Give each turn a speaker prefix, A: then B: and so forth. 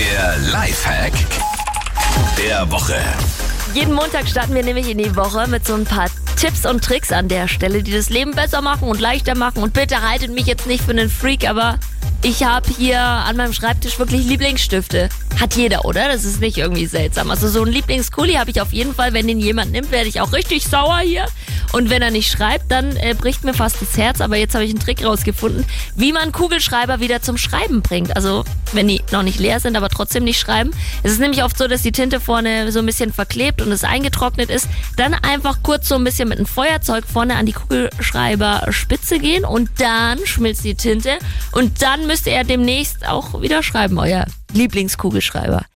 A: Der Lifehack der Woche.
B: Jeden Montag starten wir nämlich in die Woche mit so ein paar Tipps und Tricks an der Stelle, die das Leben besser machen und leichter machen. Und bitte haltet mich jetzt nicht für einen Freak, aber ich habe hier an meinem Schreibtisch wirklich Lieblingsstifte. Hat jeder, oder? Das ist nicht irgendwie seltsam. Also so ein Lieblingskuli habe ich auf jeden Fall. Wenn den jemand nimmt, werde ich auch richtig sauer hier. Und wenn er nicht schreibt, dann äh, bricht mir fast das Herz. Aber jetzt habe ich einen Trick rausgefunden, wie man Kugelschreiber wieder zum Schreiben bringt. Also wenn die noch nicht leer sind, aber trotzdem nicht schreiben. Es ist nämlich oft so, dass die Tinte vorne so ein bisschen verklebt und es eingetrocknet ist. Dann einfach kurz so ein bisschen mit einem Feuerzeug vorne an die Kugelschreiberspitze gehen und dann schmilzt die Tinte und dann müsst ihr demnächst auch wieder schreiben, euer Lieblingskugelschreiber.